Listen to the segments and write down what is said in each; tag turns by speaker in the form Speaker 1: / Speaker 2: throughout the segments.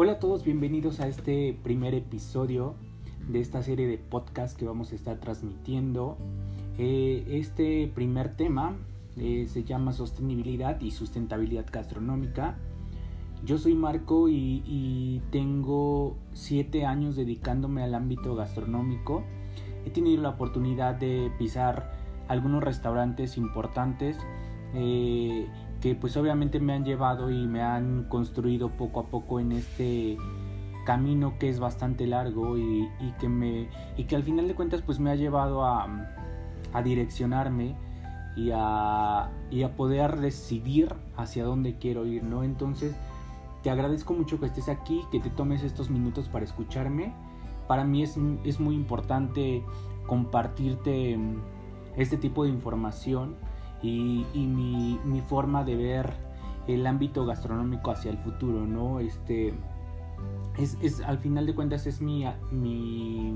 Speaker 1: Hola a todos, bienvenidos a este primer episodio de esta serie de podcast que vamos a estar transmitiendo. Eh, este primer tema eh, se llama sostenibilidad y sustentabilidad gastronómica. Yo soy Marco y, tengo siete años dedicándome al ámbito gastronómico. He tenido la oportunidad de pisar algunos restaurantes importantes eh, que pues obviamente me han llevado y me han construido poco a poco en este camino que es bastante largo y, que me y que al final de cuentas pues me ha llevado a, a direccionarme y a, y a poder decidir hacia dónde quiero ir, ¿no? Entonces te agradezco mucho que estés aquí, que te tomes estos minutos para escucharme. Para mí es, es muy importante compartirte este tipo de información y, mi, forma de ver el ámbito gastronómico hacia el futuro, ¿no? Este, es, al final de cuentas es mi, mi,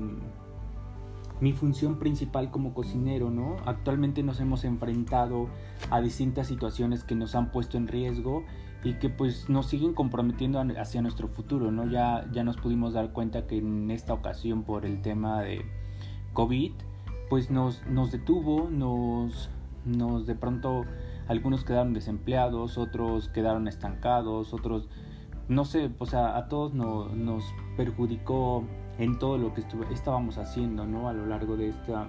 Speaker 1: mi función principal como cocinero, ¿no? Actualmente nos hemos enfrentado a distintas situaciones que nos han puesto en riesgo y que pues nos siguen comprometiendo hacia nuestro futuro, ¿no? Ya, ya nos pudimos dar cuenta que en esta ocasión por el tema de COVID, pues nos, nos detuvo, nos, nos de pronto algunos quedaron desempleados, otros quedaron estancados, otros, no sé, o sea, a todos nos perjudicó en todo lo que estábamos haciendo, ¿no? A lo largo de esta,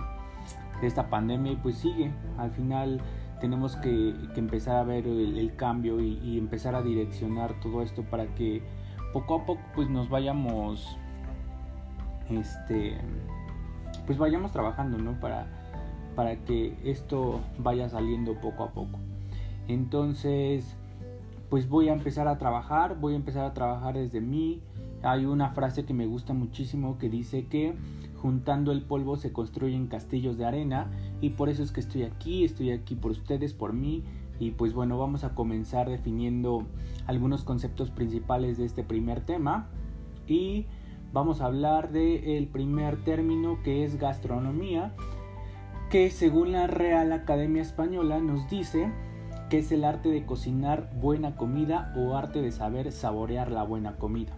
Speaker 1: de esta pandemia y pues sigue, al final tenemos que, empezar a ver el, cambio y, y, empezar a direccionar todo esto para que poco a poco pues nos vayamos, este, pues vayamos trabajando, ¿no? Para para que esto vaya saliendo poco a poco. Entonces, pues voy a empezar a trabajar, voy a empezar a trabajar desde mí. Hay una frase que me gusta muchísimo que dice que juntando el polvo se construyen castillos de arena y por eso es que estoy aquí, estoy aquí por ustedes, por mí y pues bueno, vamos a comenzar definiendo algunos conceptos principales de este primer tema y vamos a hablar del primer término que es gastronomía que según la Real Academia Española nos dice que es el arte de cocinar buena comida o arte de saber saborear la buena comida.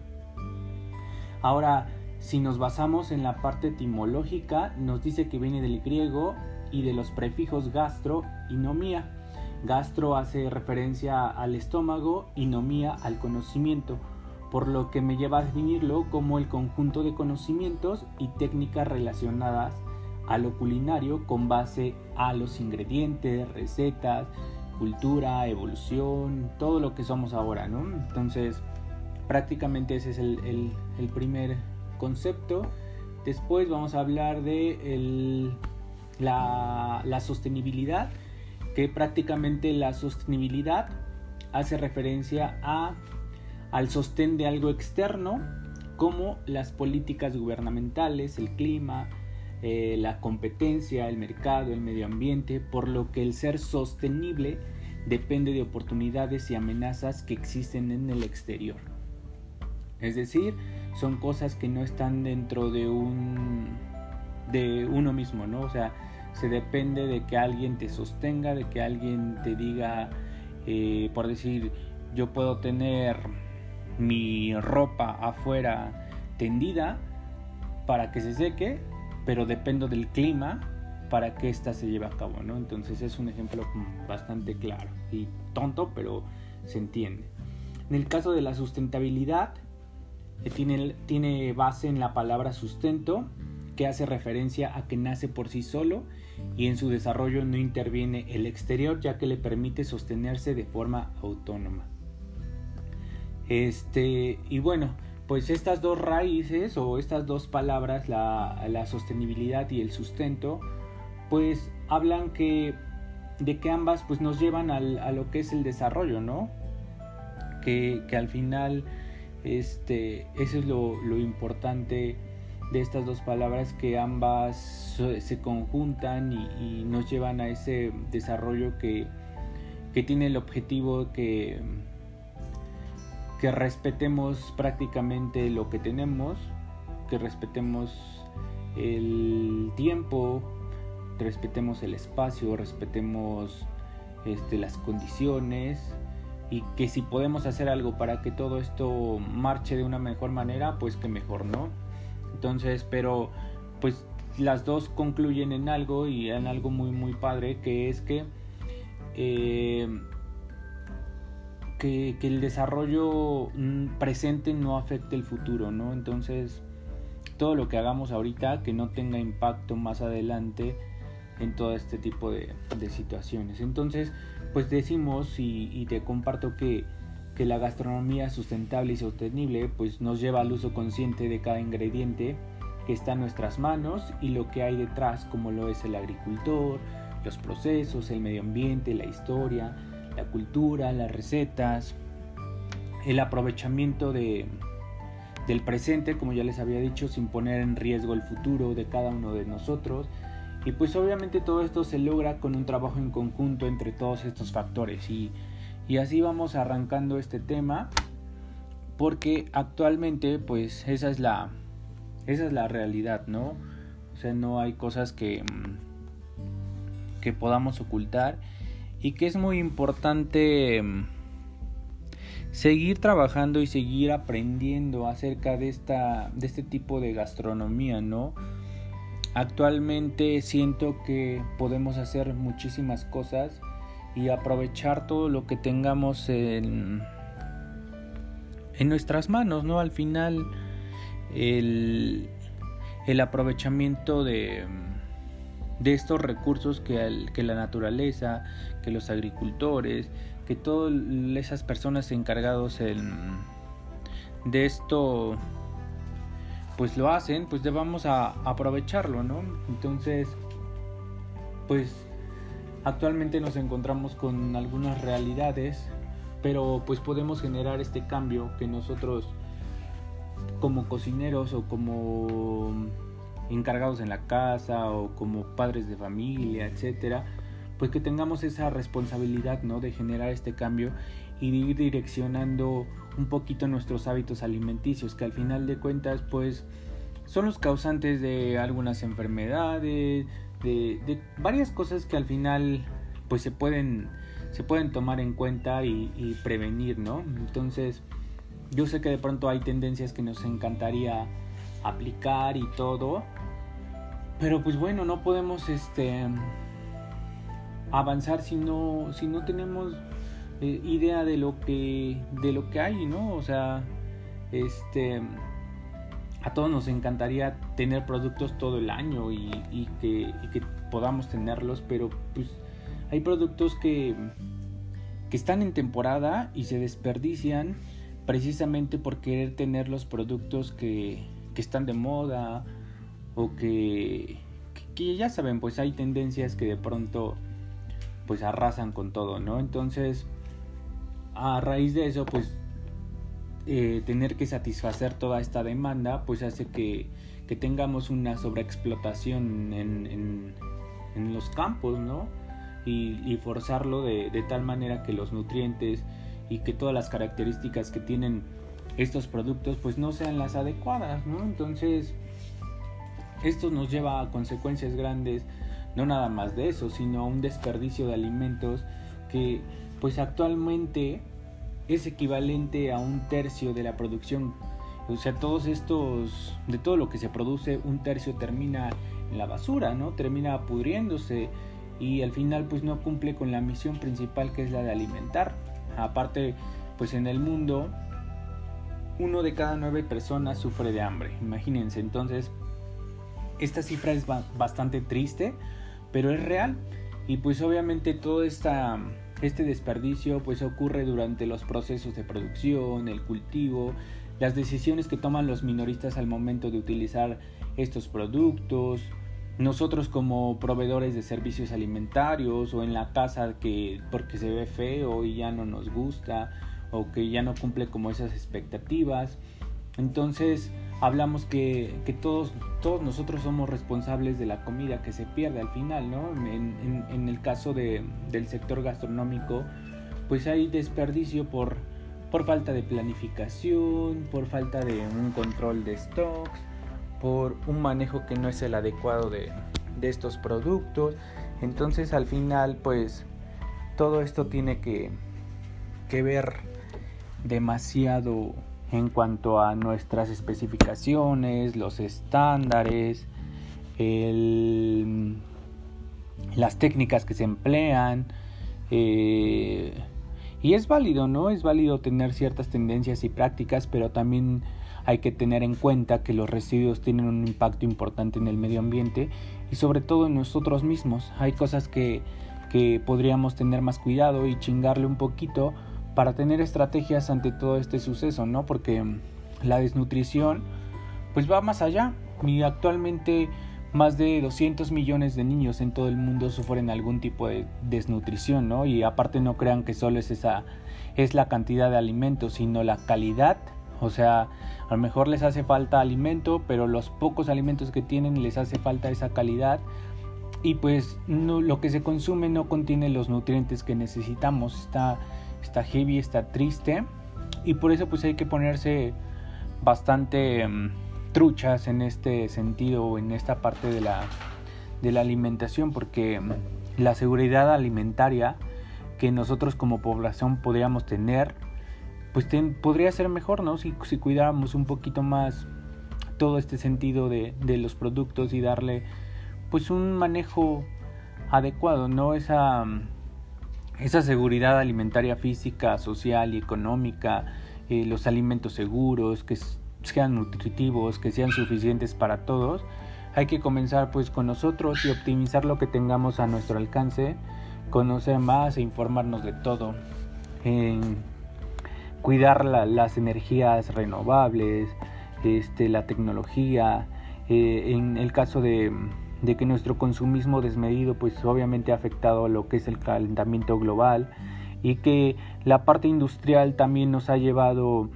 Speaker 1: Ahora, si nos basamos en la parte etimológica, nos dice que viene del griego y de los prefijos gastro y nomía. Gastro hace referencia al estómago y nomía al conocimiento, por lo que me lleva a definirlo como el conjunto de conocimientos y técnicas relacionadas a lo culinario con base a los ingredientes, recetas, cultura, evolución, todo lo que somos ahora, ¿no? Entonces, prácticamente ese es el, primer concepto. Después vamos a hablar de la, la sostenibilidad, que prácticamente la sostenibilidad hace referencia a, al sostén de algo externo, como las políticas gubernamentales, el clima, eh, la competencia, el mercado, el medio ambiente, por lo que el ser sostenible depende de oportunidades y amenazas que existen en el exterior. Es decir, son cosas que no están dentro de un de uno mismo, ¿no? O sea, se depende de que alguien te sostenga, de que alguien te diga, eh, por decir, yo puedo tener mi ropa afuera tendida para que se seque, pero dependo del clima para que ésta se lleve a cabo, ¿no? Entonces es un ejemplo bastante claro y tonto, pero se entiende. En el caso de la sustentabilidad, eh, tiene, tiene base en la palabra sustento, que hace referencia a que nace por sí solo y en su desarrollo no interviene el exterior, ya que le permite sostenerse de forma autónoma. Este, y bueno, pues estas dos raíces o estas dos palabras, la, sostenibilidad y el sustento, pues hablan que de que ambas pues nos llevan a lo que es el desarrollo, ¿no? Que, al final este, eso es lo, importante de estas dos palabras, que ambas se conjuntan y, nos llevan a ese desarrollo que, que tiene el objetivo que que respetemos prácticamente lo que tenemos, que respetemos el tiempo, respetemos el espacio, respetemos este, las condiciones, y que si podemos hacer algo para que todo esto marche de una mejor manera, pues que mejor, ¿no? Entonces, pero pues las dos concluyen en algo y en algo muy muy padre que es que eh, que, que, el desarrollo mm, presente no afecte el futuro, ¿no? Entonces, todo lo que hagamos ahorita que no tenga impacto más adelante en todo este tipo de, situaciones. Entonces, pues decimos y, y te comparto que, que, la gastronomía sustentable y sostenible pues nos lleva al uso consciente de cada ingrediente que está en nuestras manos y lo que hay detrás como lo es el agricultor, los procesos, el medio ambiente, la historia, la cultura, las recetas, el aprovechamiento de, del presente, como ya les había dicho, sin poner en riesgo el futuro de cada uno de nosotros. Y pues obviamente todo esto se logra con un trabajo en conjunto entre todos estos factores. Y, y así vamos arrancando este tema, porque actualmente pues esa es la, esa es la realidad, ¿no? O sea, no hay cosas que, que podamos ocultar y que es muy importante seguir trabajando y seguir aprendiendo acerca de esta de este tipo de gastronomía, ¿no? Actualmente siento que podemos hacer muchísimas cosas y aprovechar todo lo que tengamos en, en nuestras manos, ¿no? Al final el, el aprovechamiento de, de estos recursos que, que la naturaleza, que los agricultores, que todas esas personas encargados de esto pues lo hacen, pues debamos a aprovecharlo, ¿no? Entonces, pues actualmente nos encontramos con algunas realidades, pero pues podemos generar este cambio que nosotros como cocineros o como encargados en la casa o como padres de familia, etcétera, pues que tengamos esa responsabilidad, ¿no? De generar este cambio y de ir direccionando un poquito nuestros hábitos alimenticios, que al final de cuentas, pues, son los causantes de algunas enfermedades, de, varias cosas que al final, pues, se pueden, se pueden tomar en cuenta y, y prevenir, ¿no? Entonces, yo sé que de pronto hay tendencias que nos encantaría aplicar y todo, pero pues bueno, no podemos, este avanzar si no, si no tenemos eh, idea de lo que de lo que hay, ¿no? O sea, este a todos nos encantaría tener productos todo el año y, que, que, podamos tenerlos, pero pues hay productos que, que están en temporada y se desperdician precisamente por querer tener los productos que, que están de moda o que, que ya saben, pues hay tendencias que de pronto pues arrasan con todo, ¿no? Entonces, a raíz de eso, pues eh, tener que satisfacer toda esta demanda, pues hace que, que tengamos una sobreexplotación en, en, los campos, ¿no? Y, forzarlo de, de, tal manera que los nutrientes y que todas las características que tienen estos productos pues no sean las adecuadas, ¿no? Entonces, esto nos lleva a consecuencias grandes no nada más de eso, sino un desperdicio de alimentos que pues actualmente es equivalente a un tercio de la producción. O sea, todos estos, de todo lo que se produce, un tercio termina en la basura, ¿no? Termina pudriéndose y al final pues no cumple con la misión principal que es la de alimentar. Aparte, pues en el mundo, uno de cada nueve personas sufre de hambre. Imagínense, entonces, esta cifra es bastante triste pero es real y pues obviamente todo este desperdicio pues ocurre durante los procesos de producción, el cultivo, las decisiones que toman los minoristas al momento de utilizar estos productos, nosotros como proveedores de servicios alimentarios o en la casa que porque se ve feo y ya no nos gusta o que ya no cumple como esas expectativas. Entonces, hablamos que, que, todos, todos nosotros somos responsables de la comida que se pierde al final, ¿no? En, el caso de, del sector gastronómico, pues hay desperdicio por, por falta de planificación, por falta de un control de stocks, por un manejo que no es el adecuado de, de estos productos. Entonces al final, pues todo esto tiene que, que ver demasiado en cuanto a nuestras especificaciones, los estándares, las técnicas que se emplean. Eh, y es válido, ¿no? Es válido tener ciertas tendencias y prácticas, pero también hay que tener en cuenta que los residuos tienen un impacto importante en el medio ambiente y sobre todo en nosotros mismos. Hay cosas que, que podríamos tener más cuidado y chingarle un poquito para tener estrategias ante todo este suceso, ¿no? Porque la desnutrición pues va más allá y actualmente más de 200 millones de niños en todo el mundo sufren algún tipo de desnutrición, ¿no? Y aparte no crean que solo es esa es la cantidad de alimentos, sino la calidad. O sea, a lo mejor les hace falta alimento, pero los pocos alimentos que tienen les hace falta esa calidad y pues no, lo que se consume no contiene los nutrientes que necesitamos. Está está heavy, está triste y por eso pues hay que ponerse bastante mm, truchas en este sentido, en esta parte de la, de la alimentación, porque mm, la seguridad alimentaria que nosotros como población podríamos tener, pues podría ser mejor, ¿no? Si, cuidáramos un poquito más todo este sentido de, de, los productos y darle pues un manejo adecuado, ¿no? Esa, mm, esa seguridad alimentaria física, social y económica, eh, los alimentos seguros, que sean nutritivos, que sean suficientes para todos, hay que comenzar pues con nosotros y optimizar lo que tengamos a nuestro alcance, conocer más e informarnos de todo, cuidar las energías renovables, este, la tecnología, eh, en el caso de, de, que nuestro consumismo desmedido pues obviamente ha afectado a lo que es el calentamiento global y que la parte industrial también nos ha llevado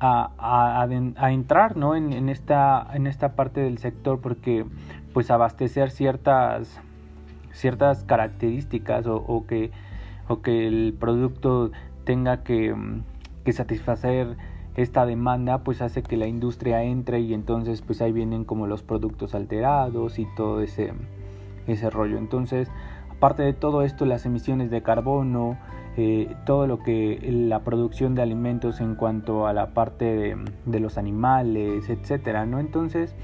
Speaker 1: a, a, entrar ¿no? en, esta, en esta parte del sector porque pues abastecer ciertas, ciertas características o, que, o que el producto tenga que, que satisfacer esta demanda pues hace que la industria entre y entonces pues ahí vienen como los productos alterados y todo ese, ese rollo entonces aparte de todo esto las emisiones de carbono eh, todo lo que la producción de alimentos en cuanto a la parte de, los animales, etcétera, ¿no? Entonces,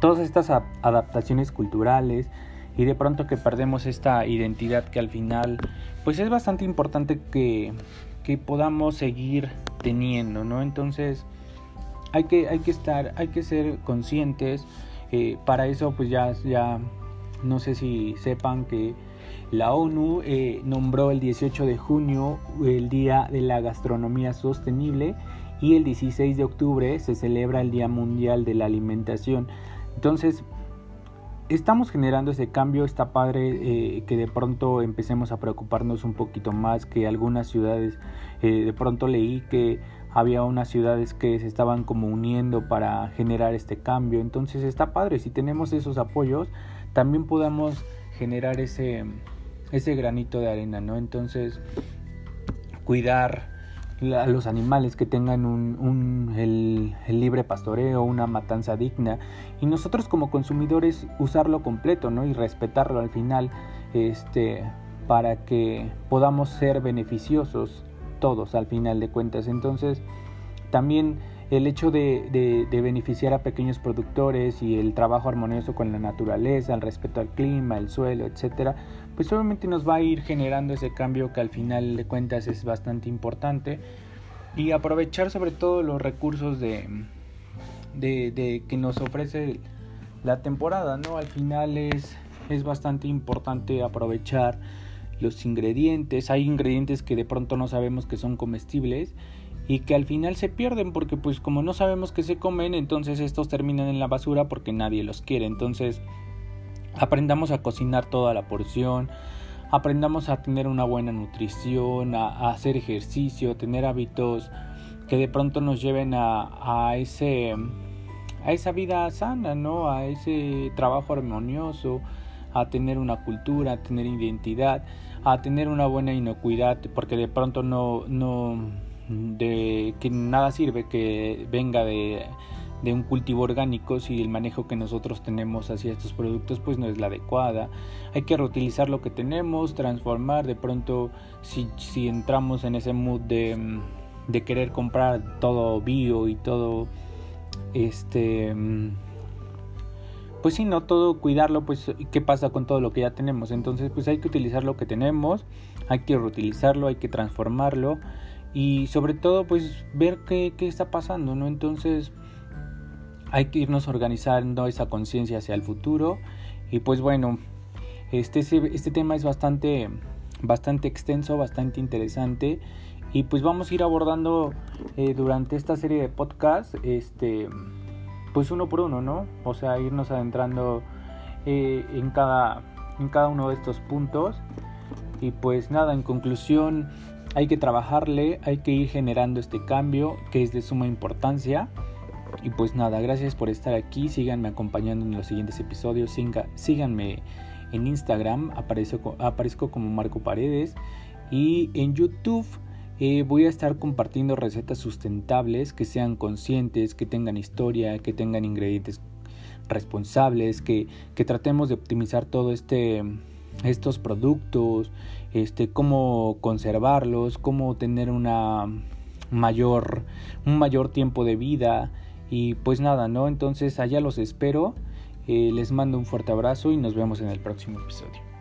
Speaker 1: todas estas adaptaciones culturales y de pronto que perdemos esta identidad que al final, pues es bastante importante que, que podamos seguir teniendo, ¿no? Entonces, hay que, hay que estar, hay que ser conscientes. Eh, para eso, pues ya, ya, no sé si sepan que la ONU eh, nombró el 18 de junio el Día de la Gastronomía Sostenible y el 16 de octubre se celebra el Día Mundial de la Alimentación. Entonces, estamos generando ese cambio, está padre eh, que de pronto empecemos a preocuparnos un poquito más que algunas ciudades, eh, de pronto leí que había unas ciudades que se estaban como uniendo para generar este cambio, entonces está padre, si tenemos esos apoyos, también podamos generar ese, ese granito de arena, ¿no? Entonces, cuidar a los animales que tengan un, el, libre pastoreo, una matanza digna y nosotros como consumidores usarlo completo, ¿no? Y respetarlo al final, este, para que podamos ser beneficiosos todos al final de cuentas. Entonces, también el hecho de, beneficiar a pequeños productores y el trabajo armonioso con la naturaleza, el respeto al clima, el suelo, etcétera, pues obviamente nos va a ir generando ese cambio que al final de cuentas es bastante importante y aprovechar sobre todo los recursos de, de, que nos ofrece la temporada, ¿no? Al final es, es bastante importante aprovechar los ingredientes. Hay ingredientes que de pronto no sabemos que son comestibles y que al final se pierden porque pues como no sabemos que se comen, entonces estos terminan en la basura porque nadie los quiere. Entonces aprendamos a cocinar toda la porción, aprendamos a tener una buena nutrición, a, hacer ejercicio, tener hábitos que de pronto nos lleven a, a, ese a esa vida sana, ¿no? A ese trabajo armonioso, a tener una cultura, a tener identidad, a tener una buena inocuidad, porque de pronto no no de que nada sirve que venga de, de un cultivo orgánico si el manejo que nosotros tenemos hacia estos productos pues no es la adecuada. Hay que reutilizar lo que tenemos, transformar de pronto si, si entramos en ese mood de, de querer comprar todo bio y todo este pues si no todo cuidarlo, pues qué pasa con todo lo que ya tenemos. Entonces, pues hay que utilizar lo que tenemos, hay que reutilizarlo, hay que transformarlo y sobre todo pues ver qué, qué está pasando, ¿no? Entonces, hay que irnos organizando esa conciencia hacia el futuro y pues bueno, este, este tema es bastante, bastante extenso, bastante interesante y pues vamos a ir abordando eh, durante esta serie de podcasts, este pues uno por uno, ¿no? O sea, irnos adentrando eh, en, cada, en cada uno de estos puntos. Y pues nada, en conclusión, hay que trabajarle, hay que ir generando este cambio que es de suma importancia. Y pues nada, gracias por estar aquí, síganme acompañando en los siguientes episodios, síganme en Instagram, aparezco, aparezco como Marco Paredes. Y en YouTube eh, voy a estar compartiendo recetas sustentables que sean conscientes, que tengan historia, que tengan ingredientes responsables, que, que tratemos de optimizar todo este estos productos, este cómo conservarlos, cómo tener una mayor un mayor tiempo de vida y pues nada, ¿no? Entonces allá los espero. Eh, les mando un fuerte abrazo y nos vemos en el próximo episodio.